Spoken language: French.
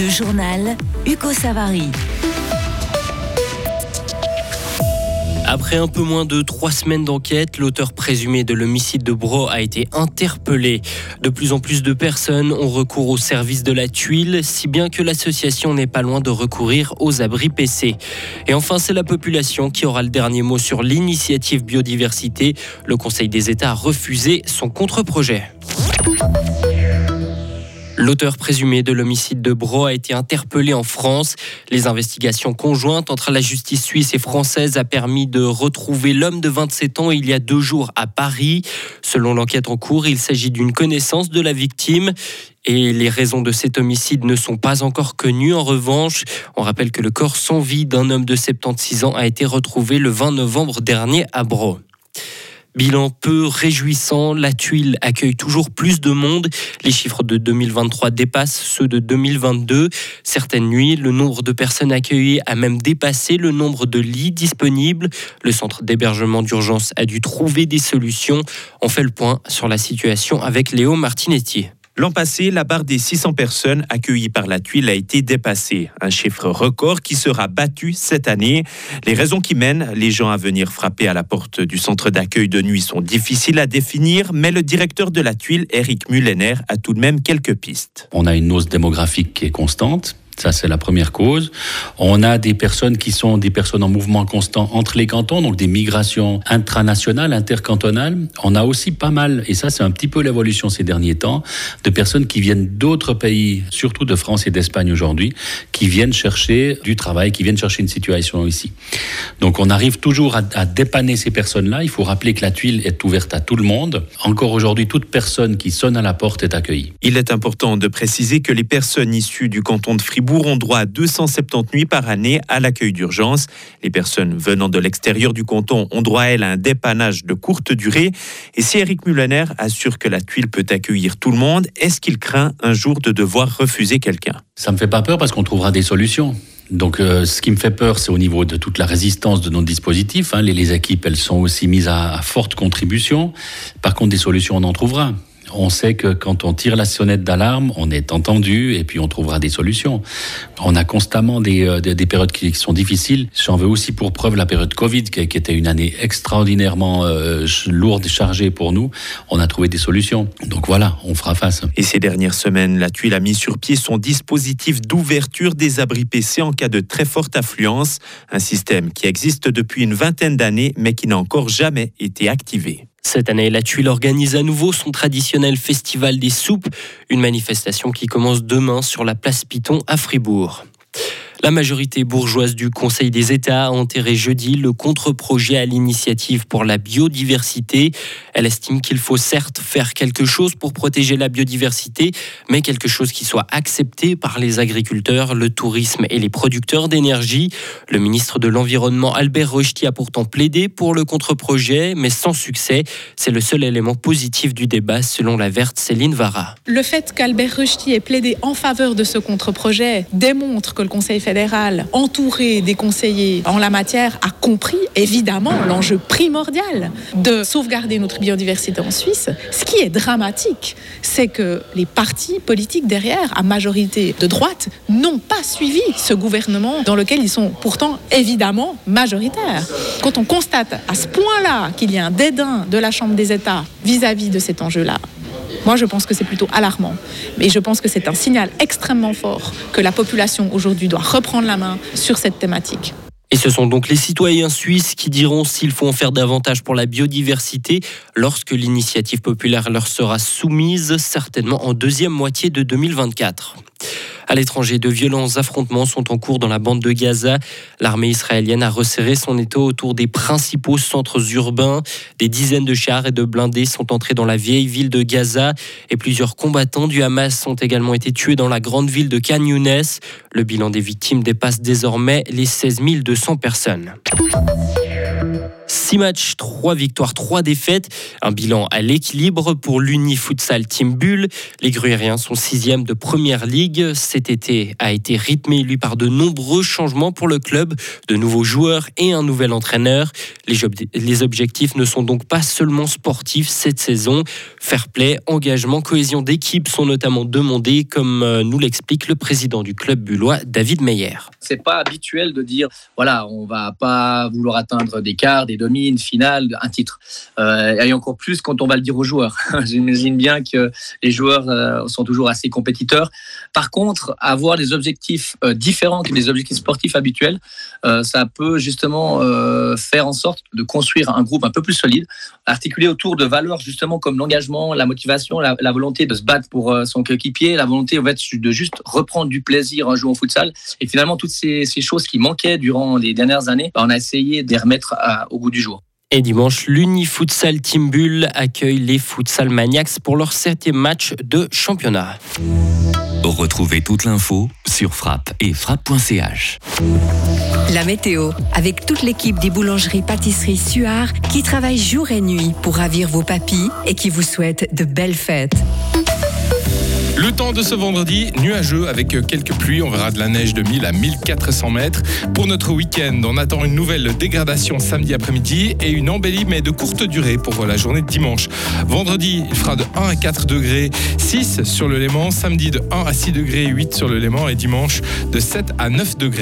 Le journal Hugo Savary. Après un peu moins de trois semaines d'enquête, l'auteur présumé de l'homicide de Bro a été interpellé. De plus en plus de personnes ont recours au service de la tuile, si bien que l'association n'est pas loin de recourir aux abris PC. Et enfin, c'est la population qui aura le dernier mot sur l'initiative biodiversité. Le Conseil des États a refusé son contre-projet. L'auteur présumé de l'homicide de Bro a été interpellé en France. Les investigations conjointes entre la justice suisse et française a permis de retrouver l'homme de 27 ans il y a deux jours à Paris. Selon l'enquête en cours, il s'agit d'une connaissance de la victime. Et les raisons de cet homicide ne sont pas encore connues. En revanche, on rappelle que le corps sans vie d'un homme de 76 ans a été retrouvé le 20 novembre dernier à Bro. Bilan peu réjouissant, la tuile accueille toujours plus de monde. Les chiffres de 2023 dépassent ceux de 2022. Certaines nuits, le nombre de personnes accueillies a même dépassé le nombre de lits disponibles. Le centre d'hébergement d'urgence a dû trouver des solutions. On fait le point sur la situation avec Léo Martinetti. L'an passé, la barre des 600 personnes accueillies par la tuile a été dépassée, un chiffre record qui sera battu cette année. Les raisons qui mènent les gens à venir frapper à la porte du centre d'accueil de nuit sont difficiles à définir, mais le directeur de la tuile, Eric Mullener, a tout de même quelques pistes. On a une hausse démographique qui est constante, ça, c'est la première cause. On a des personnes qui sont des personnes en mouvement constant entre les cantons, donc des migrations intranationales, intercantonales. On a aussi pas mal, et ça, c'est un petit peu l'évolution ces derniers temps, de personnes qui viennent d'autres pays, surtout de France et d'Espagne aujourd'hui, qui viennent chercher du travail, qui viennent chercher une situation ici. Donc, on arrive toujours à, à dépanner ces personnes-là. Il faut rappeler que la tuile est ouverte à tout le monde. Encore aujourd'hui, toute personne qui sonne à la porte est accueillie. Il est important de préciser que les personnes issues du canton de Fribourg ont droit à 270 nuits par année à l'accueil d'urgence. Les personnes venant de l'extérieur du canton ont droit, elles, à un dépannage de courte durée. Et si Eric Mullener assure que la tuile peut accueillir tout le monde, est-ce qu'il craint un jour de devoir refuser quelqu'un? Ça me fait pas peur parce qu'on trouvera des solutions. Donc, euh, ce qui me fait peur, c'est au niveau de toute la résistance de nos dispositifs. Hein. Les, équipes, elles sont aussi mises à forte contribution. Par contre, des solutions, on en trouvera on sait que quand on tire la sonnette d'alarme, on est entendu et puis on trouvera des solutions. On a constamment des, euh, des, des périodes qui sont difficiles. J'en veux aussi pour preuve la période Covid, qui, qui était une année extraordinairement euh, lourde et chargée pour nous. On a trouvé des solutions. Donc voilà, on fera face. Et ces dernières semaines, la tuile a mis sur pied son dispositif d'ouverture des abris PC en cas de très forte affluence. Un système qui existe depuis une vingtaine d'années, mais qui n'a encore jamais été activé. Cette année, la Tuile organise à nouveau son traditionnel festival des soupes, une manifestation qui commence demain sur la place Piton à Fribourg. La majorité bourgeoise du Conseil des États a enterré jeudi le contre-projet à l'initiative pour la biodiversité. Elle estime qu'il faut certes faire quelque chose pour protéger la biodiversité, mais quelque chose qui soit accepté par les agriculteurs, le tourisme et les producteurs d'énergie. Le ministre de l'Environnement Albert Rochety a pourtant plaidé pour le contre-projet, mais sans succès. C'est le seul élément positif du débat selon la verte Céline Vara. Le fait qu'Albert Rochety ait plaidé en faveur de ce contre-projet démontre que le Conseil fédéral fédéral, entouré des conseillers en la matière, a compris évidemment l'enjeu primordial de sauvegarder notre biodiversité en Suisse. Ce qui est dramatique, c'est que les partis politiques derrière, à majorité de droite, n'ont pas suivi ce gouvernement dans lequel ils sont pourtant évidemment majoritaires. Quand on constate à ce point-là qu'il y a un dédain de la Chambre des États vis-à-vis -vis de cet enjeu-là, moi, je pense que c'est plutôt alarmant. Mais je pense que c'est un signal extrêmement fort que la population aujourd'hui doit reprendre la main sur cette thématique. Et ce sont donc les citoyens suisses qui diront s'il faut en faire davantage pour la biodiversité lorsque l'initiative populaire leur sera soumise, certainement en deuxième moitié de 2024. À l'étranger, de violents affrontements sont en cours dans la bande de Gaza. L'armée israélienne a resserré son étau autour des principaux centres urbains. Des dizaines de chars et de blindés sont entrés dans la vieille ville de Gaza et plusieurs combattants du Hamas ont également été tués dans la grande ville de Khan Younes. Le bilan des victimes dépasse désormais les 16 200 personnes. 6 matchs, 3 victoires, 3 défaites. Un bilan à l'équilibre pour l'Uni Futsal Team Bull. Les Gruyériens sont sixième de première ligue. Cet été a été rythmé, lui, par de nombreux changements pour le club, de nouveaux joueurs et un nouvel entraîneur. Les, objectifs ne sont donc pas seulement sportifs cette saison. Fair play, engagement, cohésion d'équipe sont notamment demandés, comme euh, nous l'explique le président du club bullois, David Meyer. C'est pas habituel de dire, voilà, on va pas vouloir atteindre des quarts, des demi, une finale, un titre. Euh, et encore plus quand on va le dire aux joueurs. J'imagine bien que les joueurs euh, sont toujours assez compétiteurs. Par contre, avoir des objectifs euh, différents que des objectifs sportifs habituels, ça peut justement faire en sorte de construire un groupe un peu plus solide, articulé autour de valeurs justement comme l'engagement, la motivation, la, volonté de se battre pour son coéquipier, la volonté en fait, de juste reprendre du plaisir en jouant au futsal. Et finalement, toutes ces, choses qui manquaient durant les dernières années, bah, on a essayé de les remettre au goût du jour. Et dimanche, l'Uni-Futsal Team Bull accueille les Futsal Maniacs pour leur septième match de championnat. Retrouvez toute l'info sur frappe et frappe.ch. La météo, avec toute l'équipe des boulangeries pâtisseries Suard qui travaille jour et nuit pour ravir vos papilles et qui vous souhaite de belles fêtes. Le temps de ce vendredi, nuageux avec quelques pluies. On verra de la neige de 1000 à 1400 mètres. Pour notre week-end, on attend une nouvelle dégradation samedi après-midi et une embellie, mais de courte durée pour la journée de dimanche. Vendredi, il fera de 1 à 4 degrés, 6 sur le Léman. Samedi, de 1 à 6 degrés, 8 sur le Léman. Et dimanche, de 7 à 9 degrés.